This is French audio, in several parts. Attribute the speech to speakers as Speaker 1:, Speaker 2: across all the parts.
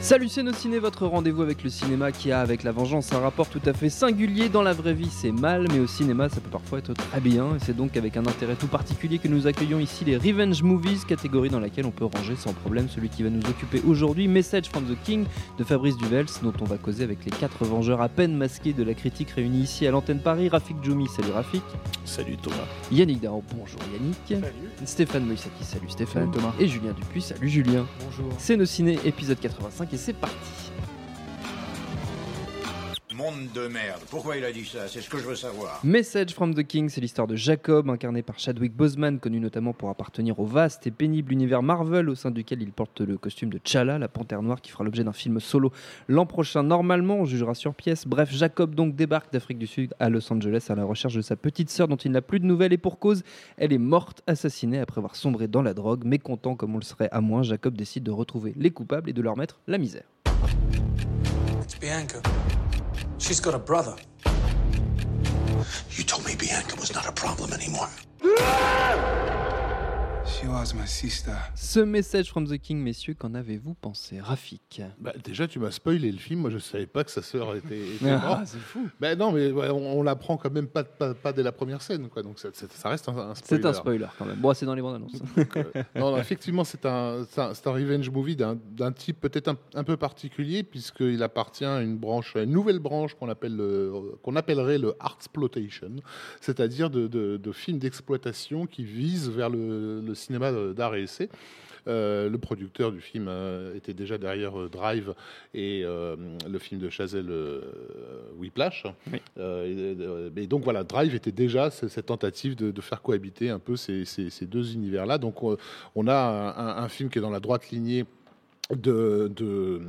Speaker 1: Salut c'est nos ciné, votre rendez-vous avec le cinéma qui a avec la vengeance un rapport tout à fait singulier. Dans la vraie vie c'est mal, mais au cinéma ça peut parfois être très bien. Et c'est donc avec un intérêt tout particulier que nous accueillons ici les Revenge Movies, catégorie dans laquelle on peut ranger sans problème celui qui va nous occuper aujourd'hui, Message from the King de Fabrice Duvels, dont on va causer avec les quatre vengeurs à peine masqués de la critique réunis ici à l'antenne Paris. Rafik Djoumi, salut Rafik.
Speaker 2: Salut Thomas.
Speaker 1: Yannick Darro, bonjour Yannick. Stéphane Moïsaki, salut Stéphane.
Speaker 2: Thomas.
Speaker 1: Et Julien Dupuis, salut Julien.
Speaker 2: Bonjour.
Speaker 1: C'est nos ciné, épisode 85 et c'est parti.
Speaker 3: Monde de merde. Pourquoi il a dit ça? C'est ce que je veux savoir.
Speaker 1: Message from the King, c'est l'histoire de Jacob, incarné par Chadwick Boseman, connu notamment pour appartenir au vaste et pénible univers Marvel, au sein duquel il porte le costume de T'Challa, la panthère noire, qui fera l'objet d'un film solo l'an prochain. Normalement, on jugera sur pièce. Bref, Jacob donc débarque d'Afrique du Sud à Los Angeles à la recherche de sa petite sœur dont il n'a plus de nouvelles et pour cause, elle est morte, assassinée après avoir sombré dans la drogue. Mécontent comme on le serait à moins, Jacob décide de retrouver les coupables et de leur mettre la misère.
Speaker 4: It's Bianca. She's got a brother.
Speaker 3: You told me Bianca was not a problem anymore.
Speaker 4: She was my sister.
Speaker 1: Ce message from the King, messieurs, qu'en avez-vous pensé Rafik?
Speaker 2: Bah, déjà, tu m'as spoilé le film. Moi, je savais pas que sa sœur était, était
Speaker 1: Ah,
Speaker 2: morte.
Speaker 1: c'est fou
Speaker 2: Bah, non, mais ouais, on, on l'apprend quand même pas, pas, pas dès la première scène. Quoi. Donc ça, ça- ça reste un, un spoiler.
Speaker 1: C'est un spoiler quand même. Bon, c'est dans les bandes annonces.
Speaker 2: Donc, euh, non, non, effectivement, c'est un, c'est un, un revenge movie d'un d'un type peut-être un, un peu particulier, puisqu'il appartient à une branche, à une nouvelle branche qu'on appelle le- qu'on appellerait le artsploitation, c'est-à-dire de, de- de films d'exploitation qui visent vers le, le cinéma d'art et essai. Euh, le producteur du film euh, était déjà derrière euh, Drive et le film de Chazelle Whiplash.
Speaker 1: Oui.
Speaker 2: Et, et donc voilà, Drive était déjà ce- cette tentative de, de faire cohabiter un peu ces, ces- ces deux univers-là. Donc on, on a un, un- un film qui est dans la droite lignée. De, de-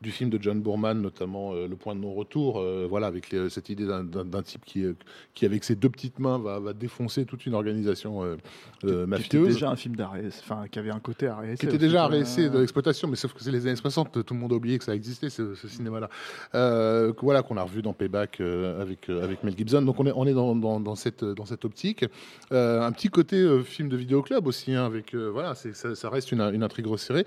Speaker 2: du film de John Boorman, notamment euh, Le Point de non-retour, euh, voilà, avec les- cette idée d'un- type qui, euh, qui, avec ses deux petites mains, va, va défoncer toute une organisation euh,
Speaker 5: Qui
Speaker 2: mafieuse.
Speaker 5: était déjà un film d'arrêt, enfin qui avait un côté arrêt.
Speaker 2: qui était déjà RSC de l'exploitation, mais sauf que c'est les années 60, tout le monde a oublié que ça existait, ce, ce cinéma-là. Voilà, qu'on a revu dans Payback avec, avec Mel Gibson. Donc on est, on est dans, dans, dans cette, dans cette optique. Un petit côté film de vidéoclub aussi, hein, avec, voilà, ça, ça reste une, une intrigue resserrée.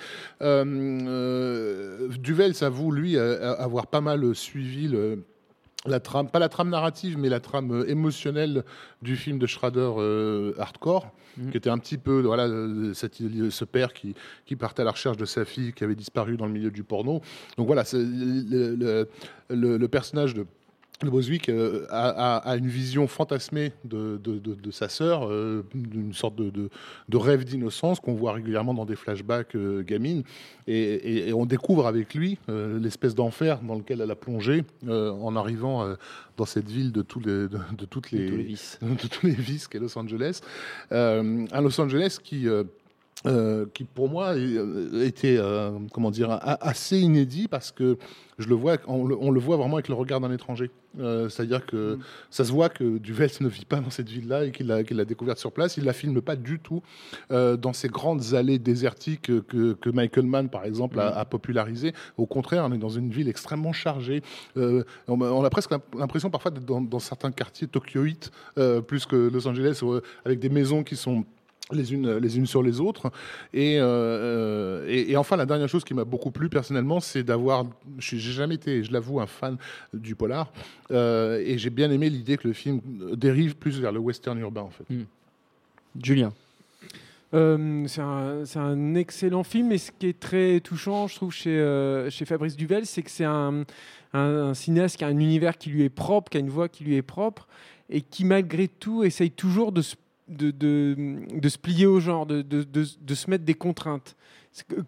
Speaker 2: Euh, Duvel s'avoue, lui, avoir pas mal suivi le la trame, pas la trame narrative, mais la trame émotionnelle du film de Schrader euh, Hardcore,
Speaker 1: Mhm.
Speaker 2: qui était un petit peu voilà euh, cette- ce père qui, qui partait à la recherche de sa fille qui avait disparu dans le milieu du porno. Donc voilà, le- le personnage de de Boswick euh, a, a- a une vision fantasmée de, de- de- de sa sœur, euh, d'une sorte de, rêve d'innocence qu'on voit régulièrement dans des flashbacks euh, gamines. Et, et- et on découvre avec lui euh, l'espèce d'enfer dans lequel elle a plongé en arrivant dans cette ville de, tous les, toutes les,
Speaker 1: tous les vices.
Speaker 2: de tous les vices qu'est Los Angeles. Un Los Angeles qui, euh, qui pour moi euh, était euh, comment dire assez inédit parce que je le vois, on le, on le voit vraiment avec le regard d'un étranger. Euh, C'est-à-dire que ça se voit que Duvels ne vit pas dans cette ville-là et qu'il l'a l'a découverte sur place. Il la filme pas du tout dans ces grandes allées désertiques que, que Michael Mann, par exemple, a, a popularisé. Au contraire, on est dans une ville extrêmement chargée. On, a- on a presque l'impression parfois d'être dans, dans certains quartiers tokyoïtes, plus que Los Angeles, avec des maisons qui sont les unes, les unes sur les autres. Et, euh, et, et enfin, la dernière chose qui m'a beaucoup plu personnellement, c'est d'avoir. J'ai j'ai jamais été, je l'avoue, un fan du polar. Euh, et j'ai bien aimé l'idée que le film dérive plus vers le western urbain, en fait.
Speaker 1: Julien.
Speaker 6: Euh, c'est un, excellent film et ce qui est très touchant, je trouve, chez, euh, chez Fabrice Duvel, c'est que c'est un, un- un cinéaste qui a un univers qui lui est propre, qui a une voix qui lui est propre et qui, malgré tout, essaye toujours de se, de, se plier au genre, de, se mettre des contraintes.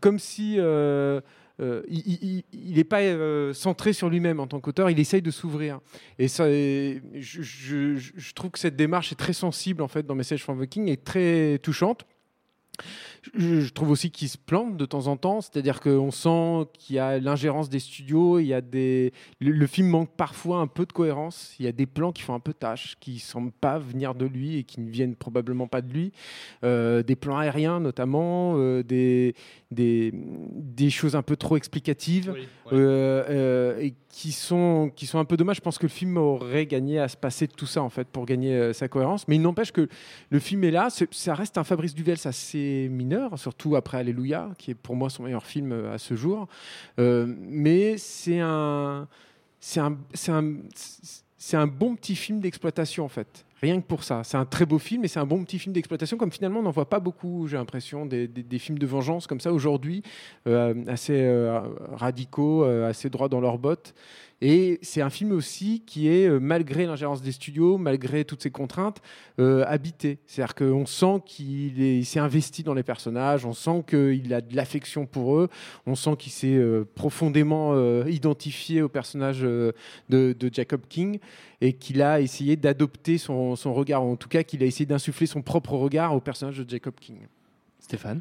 Speaker 6: Comme si. euh, euh, il n'est pas euh, centré sur lui-même en tant qu'auteur, il essaye de s'ouvrir. Et ça, je trouve que cette démarche est très sensible en fait dans Message from the King et très touchante. Je, trouve aussi qu'il se plante de temps en temps, c'est-à-dire qu'on sent qu'il y a l'ingérence des studios, il y a des, le, film manque parfois un peu de cohérence, il y a des plans qui font un peu tâche, qui semblent pas venir de lui et qui ne viennent probablement pas de lui, Euh, des plans aériens notamment, euh, des, des, des choses un peu trop explicatives euh, et qui sont, qui sont un peu dommages. Je pense que le film aurait gagné à se passer de tout ça en fait pour gagner euh, sa cohérence. Mais il n'empêche que le film est là. Ça reste un Fabrice Duvels assez mineur, surtout après Alléluia, qui est pour moi son meilleur film euh, à ce jour. Euh, mais c'est un, c'est un, c'est un, c'est un bon petit film d'exploitation en fait. Rien que pour ça. C'est un très beau film et c'est un bon petit film d'exploitation. Comme finalement, on n'en voit pas beaucoup, j'ai l'impression, des, des- films de vengeance comme ça aujourd'hui, euh, assez euh, radicaux, euh, assez droits dans leurs bottes. Et c'est un film aussi qui est, euh, malgré l'ingérence des studios, malgré toutes ces contraintes, euh, habité. C'est-à-dire qu'on sent qu'il est- il s'est investi dans les personnages, on sent qu'il a de l'affection pour eux, on sent qu'il s'est euh, profondément identifié au personnage de, Jacob King et qu'il a essayé d'adopter son, son regard, en tout cas qu'il a essayé d'insuffler son propre regard au personnage de Jacob King.
Speaker 1: Stéphane?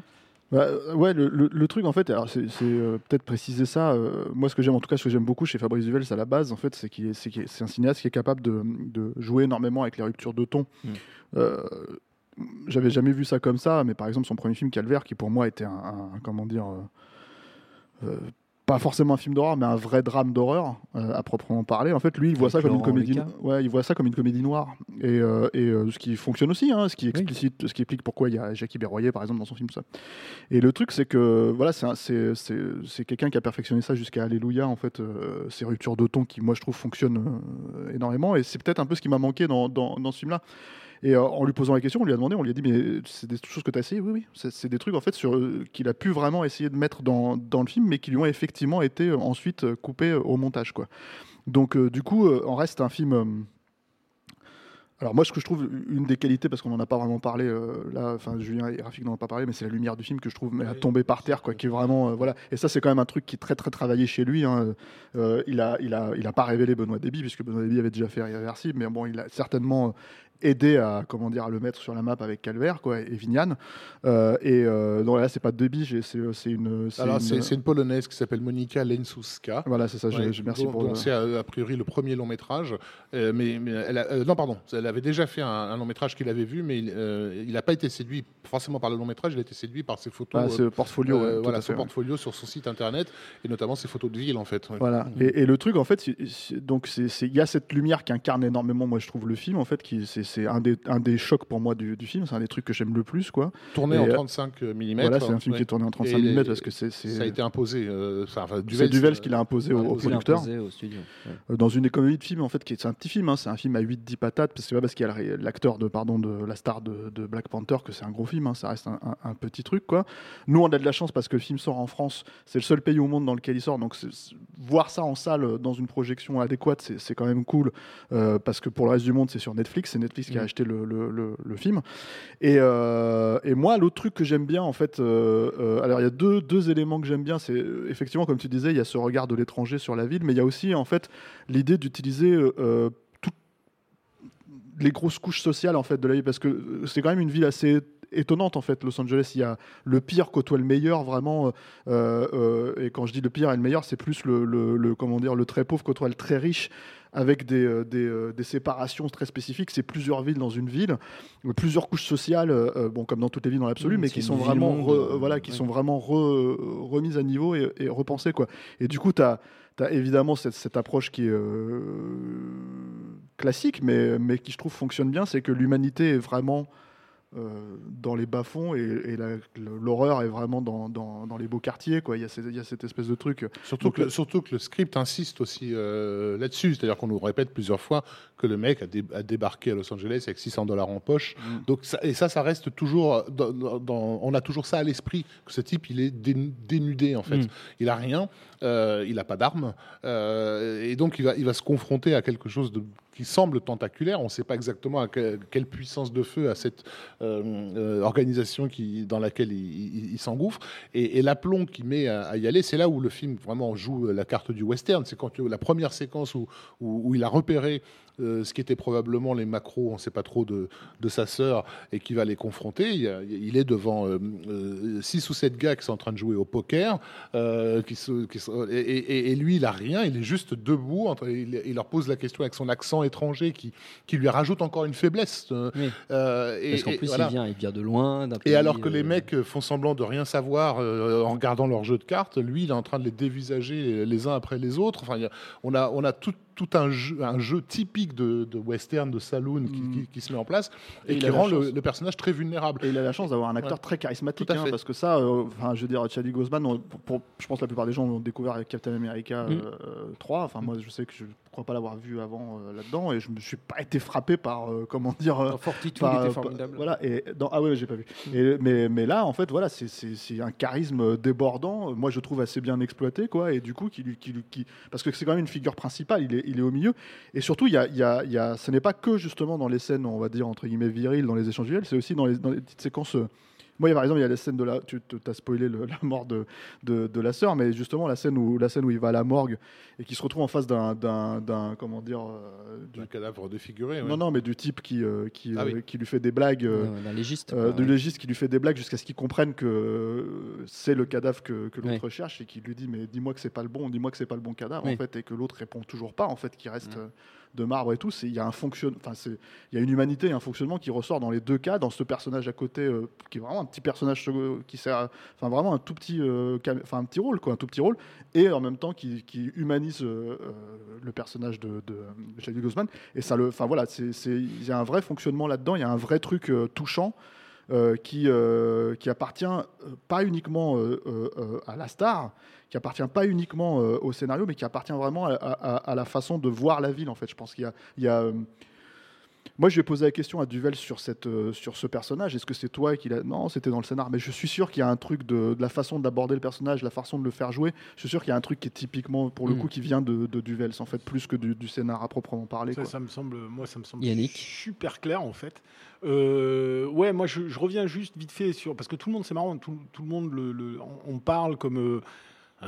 Speaker 5: Bah, ouais, le, le- le truc en fait, c'est euh, peut-être préciser ça. euh, moi, ce que j'aime, en tout cas, ce que j'aime beaucoup chez Fabrice Duvels à la base, en fait, c'est qu'il est, qu'il est- un cinéaste qui est capable de, de jouer énormément avec les ruptures de ton.
Speaker 1: Mm.
Speaker 5: Euh, J'avais jamais vu ça comme ça, mais par exemple, son premier film Calvaire, qui pour moi était un, un- comment dire, pas forcément un film d'horreur, mais un vrai drame d'horreur euh, à proprement parler. En fait, lui, il voit
Speaker 1: Avec
Speaker 5: ça comme une comédie.
Speaker 1: Lucas.
Speaker 5: Ouais, il voit ça comme une comédie noire. Et, euh, et euh, ce qui fonctionne aussi, hein, ce qui explicite, ce qui explique pourquoi il y a Jackie Berroyer, par exemple, dans son film. Ça. Et le truc, c'est que voilà, c'est un- c'est c'est- c'est quelqu'un qui a perfectionné ça jusqu'à Alléluia, en fait, ces ruptures de ton qui, moi, je trouve, fonctionnent énormément. Et c'est peut-être un peu ce qui m'a manqué dans, dans, dans ce film-là. Et euh, en lui posant la question, on lui a demandé, on lui a dit, mais c'est des choses que tu as essayé? Oui, oui. C'est des trucs, en fait, sur, euh, qu'il a pu vraiment essayer de mettre dans, dans le film, mais qui lui ont effectivement été euh, ensuite coupés au montage, quoi. Donc, euh, du coup, en reste un film. alors moi, ce que je trouve une des qualités, parce qu'on n'en a pas vraiment parlé euh, là, enfin Julien et Rafik n'en ont pas parlé, mais c'est la lumière du film que je trouve mais à tomber par terre, quoi, qui est vraiment euh, voilà. Et ça, c'est quand même un truc qui est très très travaillé chez lui. hein. Euh, il a il a il a pas révélé Benoît Déby puisque Benoît Déby avait déjà fait Irréversible, mais bon, il a certainement euh, aidé à comment dire à le mettre sur la map avec Calvaire, quoi, et Vignane. Euh, et euh, non, là, c'est pas Déby, j'ai- c'est une.
Speaker 2: C'est une polonaise qui s'appelle Monika Lensuska.
Speaker 5: Voilà, c'est ça. je-
Speaker 2: Ouais,
Speaker 5: je- merci
Speaker 2: dont-
Speaker 5: pour. le-
Speaker 2: c'est euh, a priori le premier long métrage, euh, mais, mais elle a- euh, non pardon, elle avait déjà fait un, un long métrage qu'il avait vu, mais il euh, n'a pas été séduit forcément par le long métrage, il a été séduit par ses photos,
Speaker 5: Ah,
Speaker 2: euh,
Speaker 5: ce portfolio,
Speaker 2: euh,
Speaker 5: ouais, tout
Speaker 2: voilà, son
Speaker 5: fait, ouais.
Speaker 2: portfolio sur son site internet et notamment ses photos de ville en fait.
Speaker 5: Voilà. Et, et le truc, en fait, donc c'est- il y a cette lumière qui incarne énormément, moi je trouve le film, en fait, qui c'est, c'est un des un des chocs pour moi du, du film, c'est un des trucs que j'aime le plus, quoi.
Speaker 2: Tourné
Speaker 5: Et,
Speaker 2: en
Speaker 5: euh,
Speaker 2: 35 mm.
Speaker 5: Voilà, c'est un film qui est tourné en 35 mm parce que c'est,
Speaker 2: ça a été imposé. euh,
Speaker 5: c'est
Speaker 2: euh,
Speaker 5: qui l'a imposé au, au producteur.
Speaker 1: imposé au studio. Ouais.
Speaker 5: Euh, dans une économie de film en fait qui est c'est un petit film hein, c'est un film à 8-10 patates parce que c'est pas parce qu'il y a l'acteur de pardon de la star de, de Black Panther que c'est un gros film hein, ça reste un, un- un petit truc quoi nous on a de la chance parce que le film sort en France c'est le seul pays au monde dans lequel il sort donc c'est- c'est- voir ça en salle euh, dans une projection adéquate c'est, c'est quand même cool euh, parce que pour le reste du monde c'est sur Netflix c'est Netflix qui a
Speaker 1: Mhm.
Speaker 5: acheté le, le- le- le film. Et, euh, et moi l'autre truc que j'aime bien en fait euh, euh, alors il y a deux, deux éléments que j'aime bien. C'est effectivement comme tu disais il y a ce regard de l'étranger sur la ville mais il y a aussi en fait l'idée d'utiliser toutes les grosses couches sociales en fait de la ville parce que c'est quand même une ville assez étonnante en fait. Los Angeles il y a le pire côtoie le meilleur vraiment euh, euh, et quand je dis le pire et le meilleur c'est plus le, le- le- comment dire le très pauvre côtoie le très riche avec des, euh, des, des séparations très spécifiques. C'est plusieurs villes dans une ville plusieurs couches sociales euh, bon comme dans toutes les villes dans l'absolu
Speaker 1: Mmh,
Speaker 5: mais qui sont vraiment re- voilà qui
Speaker 1: ouais.
Speaker 5: sont vraiment re- remises à niveau et, et repensées quoi. Et du coup tu as tu as évidemment cette, cette approche qui est euh, classique, mais, mais qui je trouve fonctionne bien, c'est que l'humanité est vraiment dans les bas-fonds et, l'horreur est vraiment dans, dans, dans les beaux quartiers. Quoi. Il, y a cette, il y a cette espèce de truc.
Speaker 2: Surtout
Speaker 5: Donc,
Speaker 2: que, surtout que le script insiste aussi euh, là-dessus. C'est-à-dire qu'on nous répète plusieurs fois que le mec a, dé- a débarqué à Los Angeles avec 600 dollars en poche.
Speaker 5: Mm.
Speaker 2: Donc ça, et ça, ça reste toujours. Dans, on a toujours ça à l'esprit, que ce type, il est dé- dénudé, en fait.
Speaker 1: Mm.
Speaker 2: Il a rien, euh, il n'a pas d'armes. euh, et donc, il va, il va se confronter à quelque chose de, qui semble tentaculaire. On ne sait pas exactement à que- quelle puissance de feu a cette euh, euh, organisation qui, dans laquelle il, s'engouffre. Et, l'aplomb qu'il met à, à y aller, c'est là où le film vraiment joue la carte du western. C'est quand la première séquence où, où il a repéré euh, ce qui était probablement les macros, on ne sait pas trop, de, de sa sœur, et qui va les confronter. Il, est devant euh, euh, six ou sept gars qui sont en train de jouer au poker, euh, qui se- qui se- et, et- et lui, il a rien, il est juste debout. il, il leur pose la question avec son accent étranger qui, qui lui rajoute encore une faiblesse. euh,
Speaker 1: Oui.
Speaker 2: euh, et-
Speaker 1: Parce qu'en plus,
Speaker 2: voilà.
Speaker 1: il, vient, il vient de loin.
Speaker 2: Et alors que
Speaker 1: euh,
Speaker 2: les mecs font semblant de rien savoir euh, en regardant leur jeu de cartes, lui, il est en train de les dévisager les uns après les autres. Enfin, on a, on a tout, tout un, jeu, un jeu typique de, de western, de saloon qui,
Speaker 5: Mm.
Speaker 2: qui- qui se met en place
Speaker 5: Et
Speaker 2: qui rend le, personnage très vulnérable.
Speaker 5: Et il a la chance d'avoir un acteur
Speaker 2: Ouais.
Speaker 5: très charismatique, hein, parce que ça, euh, je veux dire, Chadwick Boseman, on- pour, pour- je pense que la plupart des gens l'ont découvert avec Captain America
Speaker 1: Mm.
Speaker 5: euh, 3. Enfin, moi, je sais que je crois pas l'avoir vu avant euh, là-dedans, et je me suis pas été frappé par, euh, comment dire, euh,
Speaker 6: Dans Fortitude,
Speaker 5: par-
Speaker 6: il était
Speaker 5: par-
Speaker 6: formidable.
Speaker 5: voilà, et dans, ah ouais, j'ai pas vu. Et, mais, mais là, en fait, voilà, c'est- un charisme débordant. euh, Moi, je trouve assez bien exploité, quoi. Et du coup, qui, lui- qui, lui- qui- parce que c'est quand même une figure principale. Il est, il est au milieu. Et surtout, il y a, il y a- y a- ce n'est pas que justement dans les scènes, on va dire entre guillemets viriles, dans les échanges viriles. C'est aussi dans les, dans les petites séquences. Moi, par exemple, il y a la scène de la. Tu as spoilé le- la mort de, de, de la sœur, mais justement, la scène, où, la scène où il va à la morgue et qui se retrouve en face d'un. Comment dire euh, du-
Speaker 2: Un cadavre défiguré. ouais.
Speaker 5: Non, non, mais du type qui, euh, qui,
Speaker 2: Ah oui.
Speaker 5: euh, qui lui fait des blagues. euh,
Speaker 1: euh, d'un légiste.
Speaker 5: euh, du
Speaker 1: ouais.
Speaker 5: légiste qui lui fait des blagues jusqu'à ce qu'il comprenne que c'est le cadavre que, que l'autre
Speaker 1: Ouais.
Speaker 5: recherche et qui lui dit mais dis-moi que c'est pas le bon, dis-moi que c'est pas le bon cadavre
Speaker 1: Oui.
Speaker 5: en fait et que l'autre répond toujours pas en fait, qui reste euh, de marbre et tout. Il y a un fonction, enfin il y a une humanité, un fonctionnement qui ressort dans les deux cas, dans ce personnage à côté euh, qui est vraiment un petit personnage euh, qui sert, enfin vraiment un tout petit, euh, enfin un petit rôle quoi, un tout petit rôle et en même temps qui, humanise le personnage de, de, de Chadwick Boseman et ça le, enfin voilà, c'est il y a un vrai fonctionnement là-dedans, il y a un vrai truc touchant qui, euh, qui appartient euh, pas uniquement euh, euh, euh, à la star, qui appartient pas uniquement euh, au scénario, mais qui appartient vraiment à, la façon de voir la ville. En fait, je pense qu'il y a, euh, moi, je vais poser la question à Duvel sur, cette, euh, sur ce personnage. Est-ce que c'est toi qui l'a Non, c'était dans le scénar. Mais je suis sûr qu'il y a un truc de, de la façon d'aborder le personnage, la façon de le faire jouer. Je suis sûr qu'il y a un truc qui est typiquement, pour le
Speaker 1: Mm.
Speaker 5: coup, qui vient de, de Duvels, en fait, plus que du, du scénar à proprement parler.
Speaker 7: Ça,
Speaker 5: quoi.
Speaker 7: ça me semble, moi, ça me semble
Speaker 1: Yannick.
Speaker 7: super clair en fait. Euh, ouais, moi, je, je reviens juste vite fait sur parce que tout le monde, c'est marrant, tout, tout le monde, le, le- on, on parle comme euh,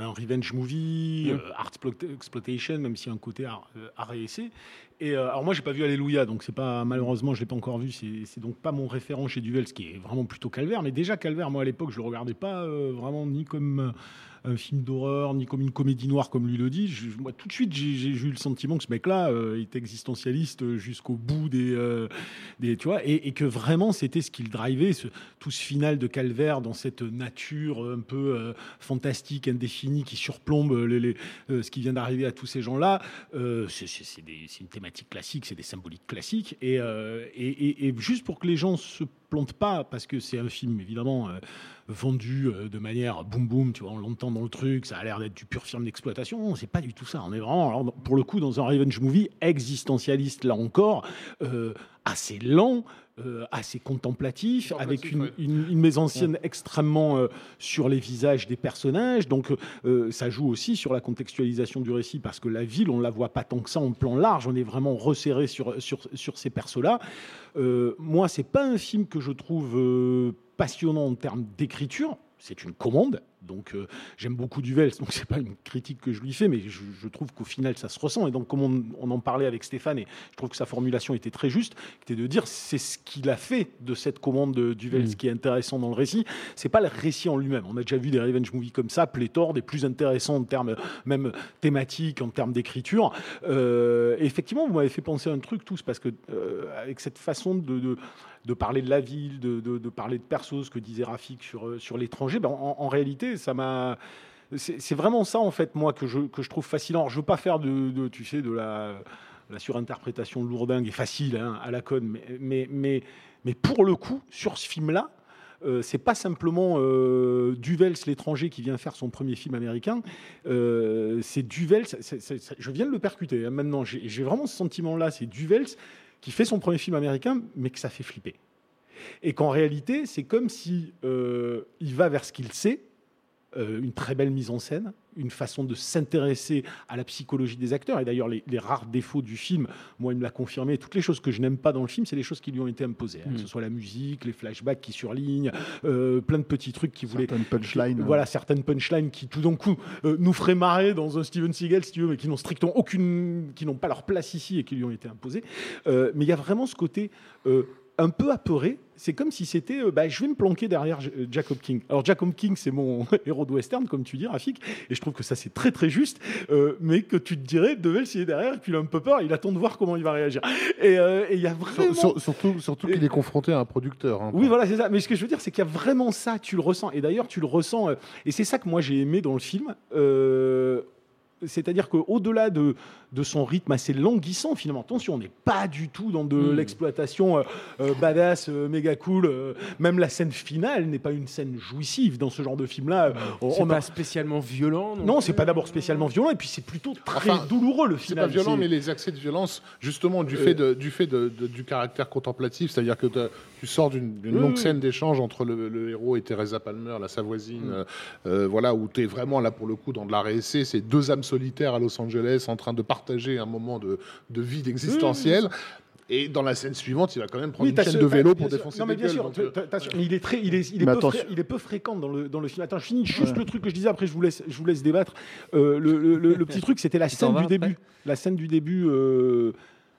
Speaker 7: un revenge movie,
Speaker 1: Mm.
Speaker 7: euh, art explo- exploitation, même s'il y a un côté art, euh, art et essai. Et euh, alors moi, j'ai pas vu Alléluia, donc c'est pas malheureusement, je l'ai pas encore vu. C'est c'est donc pas mon référent chez Duvel, ce qui est vraiment plutôt Calvaire. Mais déjà Calvaire, moi à l'époque, je le regardais pas euh, vraiment ni comme un film d'horreur, ni comme une comédie noire, comme lui le dit. Moi, tout de suite, j'ai eu le sentiment que ce mec-là euh, était existentialiste jusqu'au bout des, euh, des, tu vois, et, que vraiment c'était ce qu'il drivait, tout ce final de Calvaire dans cette nature un peu euh, fantastique, indéfinie, qui surplombe euh, ce qui vient d'arriver à tous ces gens-là. Euh, c'est- une thématique classique, c'est des symboliques classiques, et, euh, et, juste pour que les gens se plantent pas, parce que c'est un film évidemment euh, vendu euh, de manière boum boum, tu vois, on l'entend dans le truc, ça a l'air d'être du pur film d'exploitation. C'est pas du tout ça. On est vraiment, alors, pour le coup, dans un revenge movie existentialiste, là encore, euh, assez lent, euh, assez contemplatif, avec une, une, une mise en scène extrêmement euh, sur les visages des personnages. Donc, euh, ça joue aussi sur la contextualisation du récit, parce que la ville, on la voit pas tant que ça en plan large. On est vraiment resserré sur, sur, sur ces persos-là. Moi, c'est pas un film que je trouve passionnant en termes d'écriture. C'est une commande, donc euh, j'aime beaucoup Duvels, donc c'est pas une critique que je lui fais, mais je, je trouve qu'au final ça se ressent. Et donc, comme on, on en parlait avec Stéphane, et je trouve que sa formulation était très juste, était de dire c'est ce qu'il a fait de cette commande de Duvels
Speaker 1: Mm.
Speaker 7: qui est intéressant dans le récit. C'est pas le récit en lui-même. On a déjà vu des revenge movies comme ça, pléthore, des plus intéressants en termes même thématiques, en termes d'écriture. Euh, effectivement, vous m'avez fait penser à un truc tous, parce que euh, avec cette façon de, de, de parler de la ville, de, de, parler de persos, ce que disait Rafik sur, euh, sur l'étranger, ben, en, réalité, ça m'a. C'est vraiment ça, en fait, moi, que je, que je trouve fascinant. Alors, je veux pas faire de, tu sais, de la surinterprétation lourdingue est facile hein, à la conne, mais, mais, mais, mais pour le coup, sur ce film-là, euh, c'est pas simplement euh, Duvels, l'étranger, qui vient faire son premier film américain. Euh, c'est Duvels. je viens de le percuter hein, maintenant. J'ai vraiment ce sentiment-là. C'est Duvels qui fait son premier film américain, mais que ça fait flipper. Et qu'en réalité, c'est comme si euh, il va vers ce qu'il sait, euh, une très belle mise en scène, une façon de s'intéresser à la psychologie des acteurs. Et d'ailleurs, les, les rares défauts du film, moi, il me l'a confirmé. Toutes les choses que je n'aime pas dans le film, c'est les choses qui lui ont été imposées. hein,
Speaker 5: Mm.
Speaker 7: Que ce soit la musique, les flashbacks qui surlignent, euh, plein de petits trucs qui voulaient.
Speaker 5: Certaines punchlines.
Speaker 7: Voilà, certaines punchlines qui, tout d'un coup, euh, nous feraient marrer dans un Steven Seagal, si tu veux, mais qui n'ont strictement aucune. qui n'ont pas leur place ici et qui lui ont été imposées. Euh, mais il y a vraiment ce côté. Un peu apeuré, c'est comme si c'était euh, bah, je vais me planquer derrière euh, Jacob King. Alors Jacob King, c'est mon héros de western, comme tu dis, Rafik, et je trouve que ça c'est très très juste, euh, mais que tu te dirais, Devel s'il est derrière, et puis il a un peu peur, il attend de voir comment il va réagir. Et euh, il y a vraiment.
Speaker 2: Sur- sur- surtout surtout qu'il est confronté à un producteur. hein.
Speaker 7: Oui, voilà, c'est ça. Mais ce que je veux dire, c'est qu'il y a vraiment ça, tu le ressens. Et d'ailleurs, tu le ressens. et c'est ça que moi j'ai aimé dans le film. C'est-à-dire qu'au-delà de, de son rythme assez languissant, finalement, attention, on n'est pas du tout dans de
Speaker 6: Mm.
Speaker 7: l'exploitation euh, euh, badass, euh, méga cool. euh, même la scène finale n'est pas une scène jouissive dans ce genre de film-là. On-
Speaker 6: C'est
Speaker 7: on a-
Speaker 6: pas spécialement violent.
Speaker 7: Non, c'est pas d'abord spécialement violent, et puis c'est plutôt très
Speaker 2: Enfin,
Speaker 7: douloureux le
Speaker 2: C'est
Speaker 7: final.
Speaker 2: pas violent,
Speaker 7: C'est-
Speaker 2: mais les accès de violence, justement, du
Speaker 7: Euh.
Speaker 2: fait, de- du, fait de- de- du caractère contemplatif, c'est-à-dire que tu sors d'une longue
Speaker 7: oui.
Speaker 2: scène d'échange entre le, le héros et Teresa Palmer, la sa voisine,
Speaker 7: Mm.
Speaker 2: euh, euh, voilà, où tu es vraiment là pour le coup dans de la réessai, c'est deux âmes solitaires à Los Angeles en train de partager un moment de, de vide existentielle. Et dans la scène suivante, il va quand même prendre
Speaker 7: Oui,
Speaker 2: une chaîne
Speaker 7: ce-
Speaker 2: de vélo
Speaker 7: bah,
Speaker 2: pour
Speaker 7: bien sûr.
Speaker 2: défoncer
Speaker 7: Non, mais bien
Speaker 2: gueules,
Speaker 7: sûr,
Speaker 2: euh,
Speaker 7: mais il est très, il est, il est peu,
Speaker 5: attends,
Speaker 7: fré- il est peu fréquent dans le, dans le film. Attends, je finis juste le truc que je disais. Après, je vous laisse, je vous laisse débattre. Euh, le, le- le- le petit truc, c'était la scène du début. La scène du début.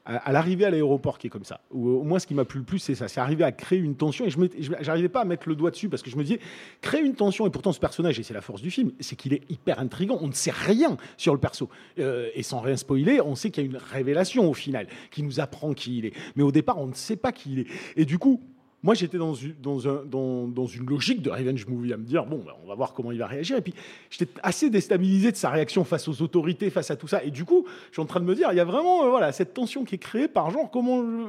Speaker 7: Euh, à, l'arrivée à l'aéroport qui est comme ça. Ou au moins ce qui m'a plu le plus, c'est ça. C'est arriver à créer une tension et je j'arrivais pas à mettre le doigt dessus parce que je me disais créer une tension et pourtant ce personnage et c'est la force du film, c'est qu'il est hyper intrigant. On ne sait rien sur le perso Euh, et sans rien spoiler, on sait qu'il y a une révélation au final qui nous apprend qui il est. Mais au départ, on ne sait pas qui il est. Et du coup. Moi, j'étais dans une, dans, un- dans- dans une logique de revenge movie à me dire bon, bah, on va voir comment il va réagir. Et puis, j'étais assez déstabilisé de sa réaction face aux autorités, face à tout ça. Et du coup, je suis en train de me dire, il y a vraiment euh, voilà cette tension qui est créée par genre comment euh,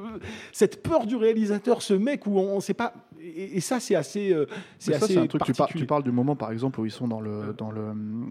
Speaker 7: cette peur du réalisateur, ce mec où on ne sait pas. Et, et ça, c'est assez, euh, c'est assez
Speaker 5: c'est un truc. Tu, par-
Speaker 7: particulier.
Speaker 5: tu parles du moment, par exemple, où ils sont dans le, dans le,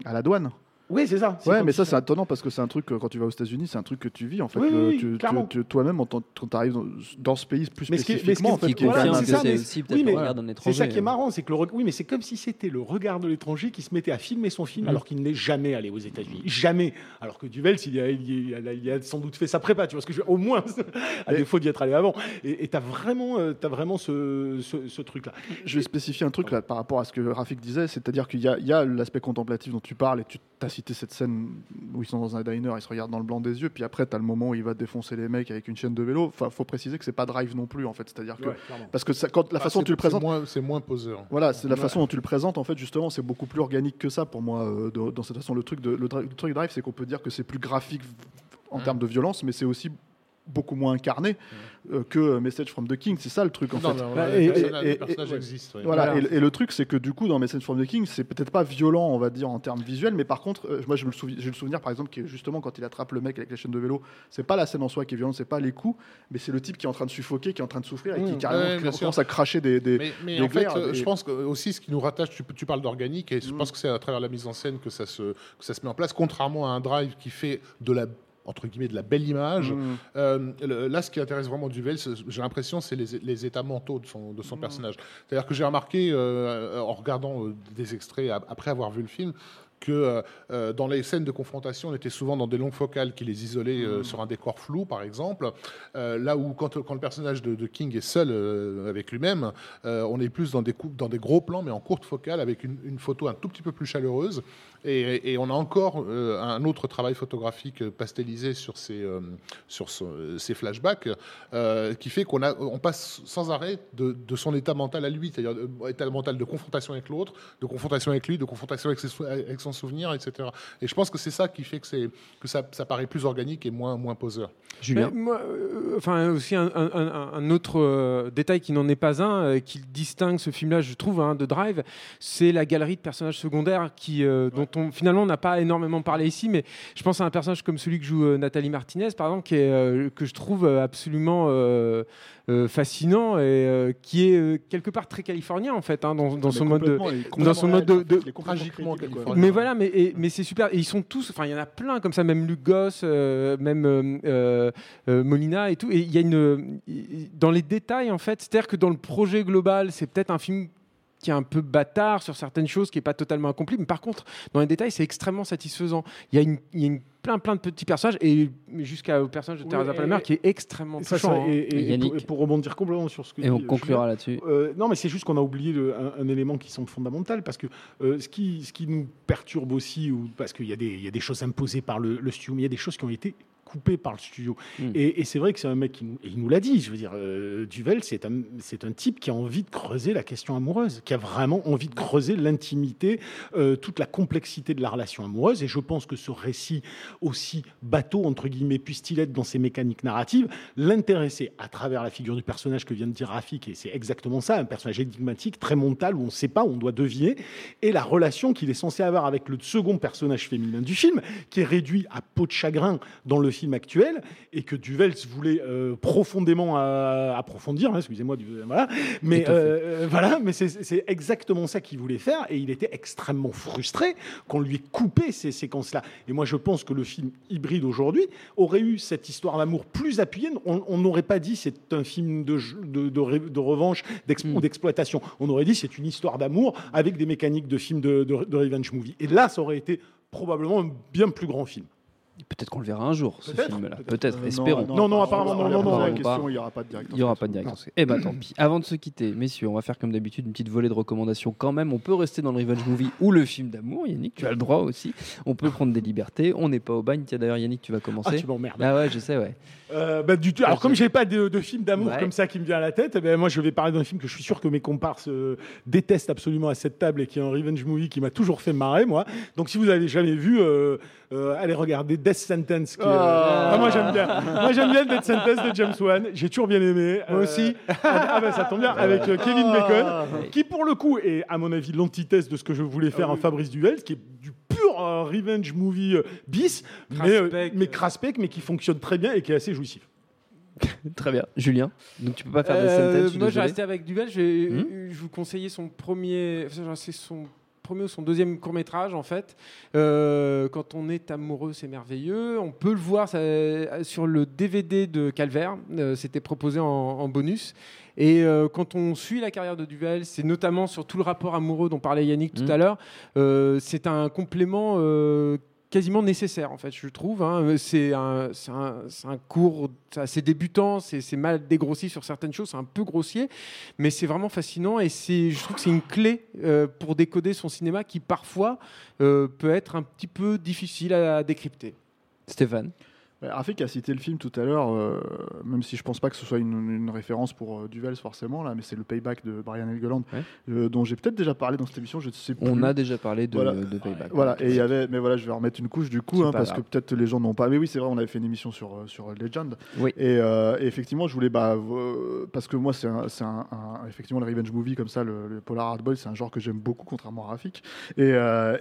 Speaker 5: à la douane.
Speaker 7: Oui, c'est ça.
Speaker 5: Ouais, mais ça, c'est étonnant parce que c'est un truc, que, quand tu vas aux États-Unis, c'est un truc que tu vis. En fait,
Speaker 7: Oui,
Speaker 5: Le-
Speaker 7: oui, oui,
Speaker 5: tu- tu-
Speaker 7: clairement.
Speaker 5: tu- toi-même, quand tu arrives dans, dans ce pays plus
Speaker 7: Mais ce qui mais ce qui est-
Speaker 5: spécifiquement, en fait,
Speaker 1: c'est
Speaker 7: mais-
Speaker 1: aussi peut-être
Speaker 7: oui,
Speaker 1: le
Speaker 7: mais
Speaker 1: regard d'un
Speaker 7: C'est
Speaker 1: étranger.
Speaker 7: ça qui est marrant, c'est que le oui, mais c'est comme si c'était le regard de l'étranger qui se mettait à filmer son film alors qu'il n'est jamais allé aux États-Unis, jamais. Alors que Duvels, il a, il y a- il y a sans doute fait sa prépa, tu vois ce que je au moins, à défaut d'y être allé avant. Et tu as vraiment, euh, t'as vraiment ce, ce- ce truc-là.
Speaker 5: Je vais spécifier un truc là par rapport à ce que Rafik disait, c'est-à-dire qu'il y a, il y a l'aspect contemplatif dont tu parles et tu as cité cette scène où ils sont dans un diner, ils se regardent dans le blanc des yeux, puis après tu as le moment où il va défoncer les mecs avec une chaîne de vélo. Enfin, faut préciser que c'est pas Drive non plus en fait, c'est-à-dire que
Speaker 7: Ouais,
Speaker 5: parce que ça- quand la
Speaker 2: ah,
Speaker 5: façon dont tu le présentes,
Speaker 2: moins- c'est moins poseur.
Speaker 5: voilà, c'est la
Speaker 7: Ouais.
Speaker 5: façon dont tu le présentes en fait justement, c'est beaucoup plus organique que ça pour moi euh, de- dans cette façon. Le truc de le, le truc Drive, c'est qu'on peut dire que c'est plus graphique en
Speaker 2: Mm.
Speaker 5: termes de violence, mais c'est aussi beaucoup moins incarné euh, que Message from the King. C'est ça le truc en
Speaker 2: Non,
Speaker 5: fait.
Speaker 2: non,
Speaker 5: Bah, et-
Speaker 2: personnage-
Speaker 5: et-
Speaker 2: le
Speaker 5: et-
Speaker 2: personnage
Speaker 5: ouais.
Speaker 2: existe. oui.
Speaker 5: Voilà,
Speaker 6: Voilà.
Speaker 5: Et, et le truc, c'est que du coup, dans Message from the King, c'est peut-être pas violent, on va dire, en termes visuels, mais par contre, euh, moi, je me souviens, j'ai le souvenir, par exemple, que justement, quand il attrape le mec avec la chaîne de vélo, c'est pas la scène en soi qui est violente, c'est pas les coups, mais c'est le type qui est en train de suffoquer, qui est en train de souffrir et qui
Speaker 7: Mmh.
Speaker 5: carrément
Speaker 2: Ouais,
Speaker 5: commence à cracher des. des-
Speaker 2: Mais, mais
Speaker 5: des
Speaker 2: en fait, euh,
Speaker 5: et-
Speaker 2: je pense que aussi ce qui nous rattache, tu, tu parles d'organique, et je
Speaker 5: Mm.
Speaker 2: pense que c'est à travers la mise en scène que ça se, que ça se met en place, contrairement à un drive qui fait de la entre guillemets de la belle image.
Speaker 5: Mmh.
Speaker 2: Euh, le- là, ce qui intéresse vraiment Duvel, j'ai l'impression, c'est les, les états mentaux de son, de son
Speaker 5: Mm.
Speaker 2: personnage. C'est-à-dire que j'ai remarqué, euh, en regardant euh, des extraits ap- après avoir vu le film, que euh, euh, dans les scènes de confrontation, on était souvent dans des longues focales qui les isolaient
Speaker 5: Mm.
Speaker 2: euh, sur un décor flou, par exemple. Euh, là où, quand, quand le personnage de, de King est seul avec lui-même, on est plus dans des, coupes, dans des gros plans, mais en courte focale, avec une, une photo un tout petit peu plus chaleureuse. Et, et on a encore un autre travail photographique pastelisé sur ces, sur ce- ces flashbacks, qui fait qu'on on passe sans arrêt de, de son état mental à lui, c'est-à-dire état mental de confrontation avec l'autre, de confrontation avec lui, de confrontation avec, ses- avec son s'en souvenir, etc. Et je pense que c'est ça qui fait que, c'est, que ça, ça paraît plus organique et moins, moins poseur.
Speaker 1: Julien
Speaker 6: moi, euh, enfin aussi un, un- un- un autre euh, détail qui n'en est pas un, euh, qui distingue ce film-là, je trouve, hein, de Drive, c'est la galerie de personnages secondaires qui, euh, dont on finalement n'a pas énormément parlé ici, mais je pense à un personnage comme celui que joue euh, Nathalie Martinez, par exemple, qui est, euh, que je trouve absolument euh, euh, fascinant et euh, qui est euh, quelque part très californien en fait, hein, dans, dans
Speaker 5: Mais
Speaker 6: son mode de, dans son mode de-
Speaker 2: tragiquement californien.
Speaker 6: mais voilà, mais, mais c'est super. Et ils sont tous, enfin, il y en a plein comme ça, même Luc Goss, euh, même euh, euh, Molina et tout. Et il y a une. Dans les détails, en fait, c'est-à-dire que dans le projet global, c'est peut-être un film qui est un peu bâtard sur certaines choses, qui n'est pas totalement accompli. Mais par contre, dans les détails, c'est extrêmement satisfaisant. Il y a, une, il y a une- plein, plein de petits personnages, et jusqu'au personnage de
Speaker 7: Oui,
Speaker 6: Teresa Palmer qui est extrêmement touchant.
Speaker 7: ça-
Speaker 6: hein.
Speaker 7: et- et- et pour, et pour rebondir complètement sur ce que
Speaker 1: Et on
Speaker 7: dit, euh,
Speaker 1: conclura là-dessus.
Speaker 7: Euh, non, mais c'est juste qu'on a oublié le- un, un élément qui semble fondamental parce que euh, ce, qui, ce qui nous perturbe aussi, ou, parce qu'il y, a des- il y a des choses imposées par le, le studio, mais il y a des choses qui ont été coupées par le studio.
Speaker 1: Mm.
Speaker 7: Et, et c'est vrai que c'est un mec qui nous, et il nous l'a dit. Je veux dire, euh, Duvel, c'est un, c'est un type qui a envie de creuser la question amoureuse, qui a vraiment envie de creuser l'intimité, euh, toute la complexité de la relation amoureuse. Et je pense que ce récit aussi bateau entre guillemets puisse-t-il être dans ses mécaniques narratives, l'intéresser à travers la figure du personnage que vient de dire Rafik, et c'est exactement ça, un personnage énigmatique, très mental, où on ne sait pas, on doit deviner, et la relation qu'il est censé avoir avec le second personnage féminin du film, qui est réduit à peau de chagrin dans le film actuel, et que Duvels voulait euh, profondément euh, approfondir, hein, excusez-moi, du- voilà, mais euh, voilà, mais c'est- exactement ça qu'il voulait faire, et il était extrêmement frustré qu'on lui ait coupé ces séquences-là. Et moi, je pense que le film hybride aujourd'hui aurait eu cette histoire d'amour plus appuyée. On n'aurait pas dit c'est un film de, jeu- de, de ré- de revanche ou d'exploitation. On aurait dit c'est une histoire d'amour avec des mécaniques de film de revenge movie. Et là, ça aurait été probablement un bien plus grand film.
Speaker 1: Peut-être qu'on le verra un jour, ce film-là.
Speaker 7: peut-être.
Speaker 1: Espérons.
Speaker 7: Non, non, apparemment, non, non, non,
Speaker 5: La question, il n'y aura pas de directeur.
Speaker 1: Il n'y aura pas de directeur. Eh ben tant pis. Avant de se quitter, messieurs, on va faire comme d'habitude une petite volée de recommandations quand même. On peut rester dans le revenge movie ou le film d'amour. Yannick, tu as le droit aussi. On peut prendre des libertés. On n'est pas au bagne. Tiens d'ailleurs, Yannick, tu vas
Speaker 7: Ah,
Speaker 1: commencer.
Speaker 7: tu m'emmerdes.
Speaker 1: Ah ouais, je sais, ouais.
Speaker 7: Euh, bah, du tout. Alors, comme j'ai pas de, de film d'amour
Speaker 1: Ouais.
Speaker 7: comme ça qui me vient à la tête, eh ben, moi, je vais parler d'un film que je suis sûr que mes comparses euh, détestent absolument à cette table et qui est un revenge movie qui m'a toujours fait marrer, moi. Donc, si vous avez jamais vu, euh, allez regarder Death Sentence. Qui, euh,
Speaker 6: Ah.
Speaker 7: ah, moi, j'aime bien. Moi, j'aime bien Death Sentence de James Wan. J'ai toujours bien aimé.
Speaker 6: Moi
Speaker 7: Euh,
Speaker 6: aussi.
Speaker 7: ah, bah, ça tombe bien. Avec euh, Kevin Bacon, qui pour le coup est, à mon avis, l'antithèse de ce que je voulais faire en Fabrice Duvel, qui est du pur euh, revenge movie euh, bis, mais, euh,
Speaker 6: Craspec.
Speaker 7: mais craspec, mais qui fonctionne très bien et qui est assez jouissif.
Speaker 1: Très bien. Julien, donc tu peux pas faire de
Speaker 6: Euh,
Speaker 1: sentence. je suis
Speaker 6: moi, j'ai resté avec Duvel. Je vais
Speaker 1: Hmm
Speaker 6: euh, je vous conseiller son premier. C'est son premier ou son deuxième court métrage en fait. Euh, quand on est amoureux, c'est merveilleux. On peut le voir ça, sur le DVD de Calvaire. Euh, C'était proposé en, en bonus. Et euh, quand on suit la carrière de Duvel, c'est notamment sur tout le rapport amoureux dont parlait Yannick tout
Speaker 1: Mhm.
Speaker 6: à l'heure. c'est un complément. Euh, quasiment nécessaire en fait je trouve hein. c'est un, c'est un, cours assez débutant c'est mal dégrossi sur certaines choses c'est un peu grossier mais c'est vraiment fascinant et je trouve que c'est une clé euh, pour décoder son cinéma qui parfois euh, peut être un petit peu difficile à décrypter
Speaker 1: Stéphane?
Speaker 5: Ouais, Rafik a cité le film tout à l'heure, euh, même si je pense pas que ce soit une, une référence pour euh, Duvels forcément, là, mais c'est le Payback de Brian Helgeland,
Speaker 1: Ouais.
Speaker 5: euh, dont j'ai peut-être déjà parlé dans cette émission, je ne sais plus.
Speaker 1: On a déjà parlé de,
Speaker 5: Voilà.
Speaker 1: de Payback.
Speaker 5: Voilà, et il y avait, mais voilà, je vais remettre une couche du coup, hein, parce que peut-être les gens n'ont pas. Mais oui, c'est vrai, on avait fait une émission sur, euh, sur Legend.
Speaker 1: Oui.
Speaker 5: Et, et effectivement, je voulais, bah, parce que moi, c'est un, c'est un- un- effectivement le revenge movie comme ça, le, le polar hardball, c'est un genre que j'aime beaucoup, contrairement à Rafik. Et,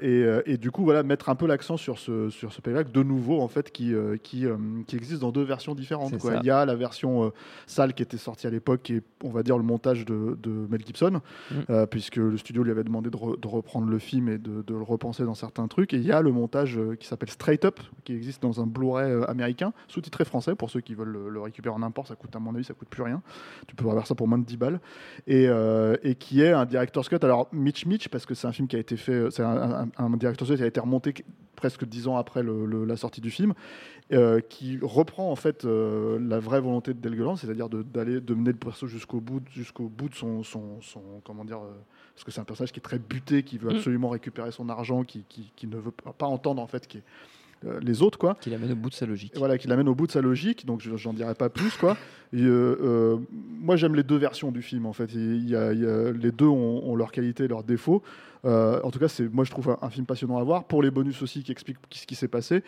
Speaker 5: et, et du coup, voilà, mettre un peu l'accent sur ce, sur ce payback de nouveau, en fait, qui, euh, qui, euh, qui existe dans deux versions différentes. Quoi. Il y a la version euh, sale qui était sortie à l'époque, qui est, on va dire, le montage de, de Mel Gibson,
Speaker 1: Mm.
Speaker 5: euh, puisque le studio lui avait demandé de, re- de reprendre le film et de, de le repenser dans certains trucs. Et il y a le montage qui s'appelle Straight Up, qui existe dans un Blu-ray américain, sous-titré français, pour ceux qui veulent le, le récupérer en import, ça coûte, à mon avis, ça coûte plus rien. Tu peux avoir ça pour moins de 10 balles. Et, et qui est un director's cut. Alors, Mitch Mitch, parce que c'est un film qui a été fait, c'est un, un, un director's cut qui a été remonté presque 10 ans après le- le- la sortie du film, euh, qui reprend en fait euh, la vraie volonté de Delgeland, c'est-à-dire de, d'aller de mener le perso jusqu'au bout, jusqu'au bout de son, son, son- comment dire, euh, parce que c'est un personnage qui est très buté, qui veut
Speaker 1: Mm.
Speaker 5: absolument récupérer son argent, qui, qui, qui ne veut pas entendre en fait, qui est euh, les autres, quoi.
Speaker 1: Qui l'amène au bout de sa logique.
Speaker 5: Voilà, qui l'amène au bout de sa logique, donc je- j'en dirai pas plus, quoi. Et, euh, euh, moi, j'aime les deux versions du film, en fait. Il y a- il y a- les deux ont, ont leurs qualités leurs défauts. Euh, en tout cas, c'est, moi, je trouve un, un film passionnant à voir, pour les bonus aussi qui expliquent ce qui s'est passé,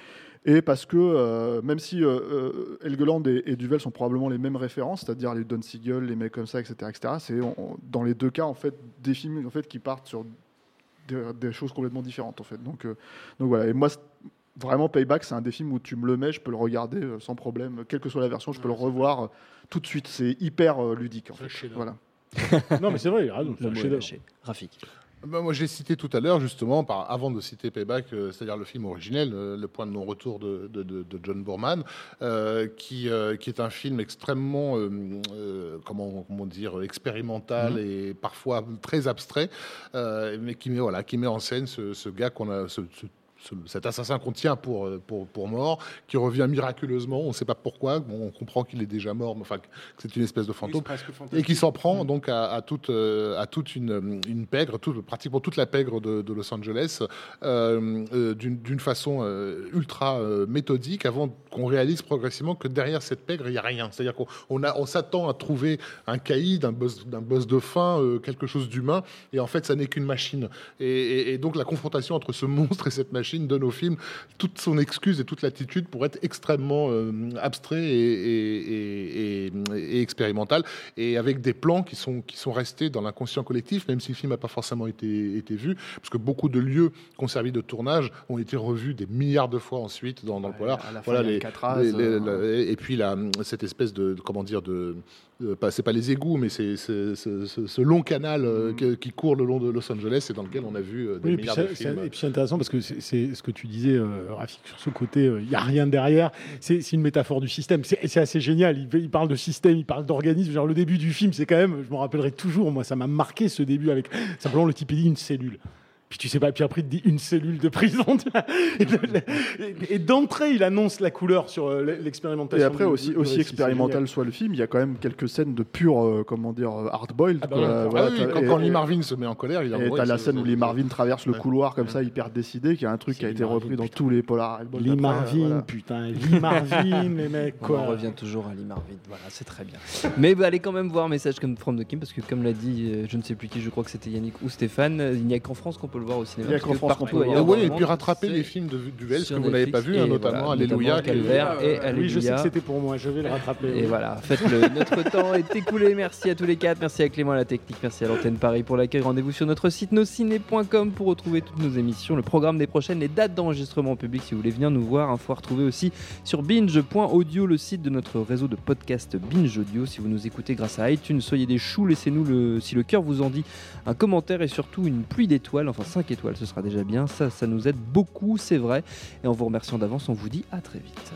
Speaker 5: et parce que, euh, même si euh, Helgeland et, et Duvel sont probablement les mêmes références, c'est-à-dire les Don Siegel, les mecs comme ça, etc., etc., c'est dans les deux cas, en fait, des films en fait, qui partent sur des, des choses complètement différentes, en fait. Donc, donc voilà, et moi, Vraiment, Payback, c'est un des films où tu me le mets, je peux le regarder euh, sans problème, quelle que soit la version, je peux le revoir euh, tout de suite. C'est hyper euh, ludique. En fait.
Speaker 7: chef-d'œuvre.
Speaker 5: Voilà.
Speaker 7: Non, mais c'est vrai, il a.
Speaker 1: Rafik.
Speaker 2: Ben, moi, je l'ai cité tout à l'heure, justement, par, avant de citer Payback, euh, c'est-à-dire le film originel, euh, Le point de non-retour de, de- de- de John Boorman, euh, qui, euh, qui est un film extrêmement, euh, euh, comment, comment dire, expérimental et parfois très abstrait, euh, mais qui met, voilà, qui met en scène ce, ce gars qu'on a. ce- ce- ce- cet assassin qu'on tient pour, euh, pour, pour mort, qui revient miraculeusement, on ne sait pas pourquoi, bon, on comprend qu'il est déjà mort, mais enfin, que c'est une espèce de fantôme. Et qui s'en prend donc à, à toute, euh, à toute une, une pègre, toute- pratiquement toute la pègre de, de Los Angeles, euh, euh, d'une façon euh, ultra euh, méthodique, avant qu'on réalise progressivement que derrière cette pègre, il n'y a rien. C'est-à-dire qu'on on s'attend à trouver un caïd, un boss, d'un boss de fin, euh, quelque chose d'humain, et en fait, ça n'est qu'une machine. Et, et- et donc, la confrontation entre ce monstre et cette machine donne au film toute son excuse et toute l'attitude pour être extrêmement euh, abstrait et, et- et- et- et expérimental, et avec des plans qui sont, qui sont restés dans l'inconscient collectif, même si le film n'a pas forcément été, été vu, parce que beaucoup de lieux qui ont servi de tournage ont été revus des milliards de fois ensuite dans, dans le polar. Voilà, les- les- les-
Speaker 5: euh,
Speaker 2: la- et puis la, cette espèce de, comment dire de c'est pas les égouts mais c'est ce, long canal euh, que- qui court le long de Los Angeles et dans lequel on a vu euh, des
Speaker 7: Oui,
Speaker 2: milliards
Speaker 7: c'est-
Speaker 2: de films.
Speaker 7: et puis c'est intéressant parce que c'est- ce que tu disais, euh, Rafik, sur ce côté, euh, il n'y a rien derrière. C'est une métaphore du système. C'est c'est assez génial. Il, il parle de système, il parle d'organisme. Genre, le début du film, c'est quand même, je m'en rappellerai toujours, moi, ça m'a marqué ce début avec simplement le type, il dit une cellule. Puis tu sais pas, puis après il te dit une cellule de prison. tu vois. et et- et d'entrée, il annonce la couleur sur euh, l'expérimentation.
Speaker 5: Et après,
Speaker 7: du-
Speaker 5: aussi,
Speaker 7: du
Speaker 5: aussi
Speaker 7: récit.
Speaker 5: expérimental soit le film, il y a quand même quelques scènes de pur, euh, comment dire, hard-boiled.
Speaker 7: Ah bah.
Speaker 2: Ah oui, quand,
Speaker 5: et-
Speaker 2: quand Lee
Speaker 5: et-
Speaker 2: Marvin se met en colère, il
Speaker 5: Et
Speaker 2: envoie,
Speaker 5: t'as la scène où Lee Marvin traverse le couloir comme ça, hyper décidé, qui est un truc qui a
Speaker 7: Lee
Speaker 5: été
Speaker 7: Marvin,
Speaker 5: repris dans
Speaker 7: putain.
Speaker 5: tous les polars.
Speaker 7: Lee Marvin,
Speaker 5: voilà.
Speaker 7: putain, Lee Marvin, les mecs,
Speaker 1: On
Speaker 7: quoi.
Speaker 1: revient toujours à Lee Marvin. Voilà, c'est très bien. Mais bah, allez quand même voir message comme From the Kim parce que comme l'a dit, euh, je ne sais plus qui, je crois que c'était Yannick ou Stéphane, euh, il n'y a qu'en France qu'on peut le voir au cinéma.
Speaker 5: Il y a qu'en France qu'on peut voir.
Speaker 2: oui, et puis rattraper les films de Duvel
Speaker 1: sur
Speaker 2: que vous n'avez pas vu, hein, notamment
Speaker 1: voilà,
Speaker 2: Alléluia.
Speaker 1: Calvaire et
Speaker 7: Euh, oui, je sais
Speaker 1: Alléluia.
Speaker 7: que c'était pour moi, je vais le rattraper.
Speaker 1: Et
Speaker 7: oui.
Speaker 1: voilà, faites-le. Notre temps est écoulé. Merci à tous les quatre. Merci à Clément à la technique. Merci à l'antenne Paris pour l'accueil. Rendez-vous sur notre site nosciné.com pour retrouver toutes nos émissions, le programme des prochaines, les dates d'enregistrement en public si vous voulez venir nous voir. Info à retrouver aussi sur binge.audio, le site de notre réseau de podcast Binge Audio. Si vous nous écoutez grâce à iTunes, soyez des choux. Laissez-nous, le, si le cœur vous en dit, un commentaire et surtout une pluie d'étoiles. Enfin, 5 étoiles, ce sera déjà bien. Ça, ça nous aide beaucoup, c'est vrai. Et en vous remerciant d'avance, on vous dit à très vite.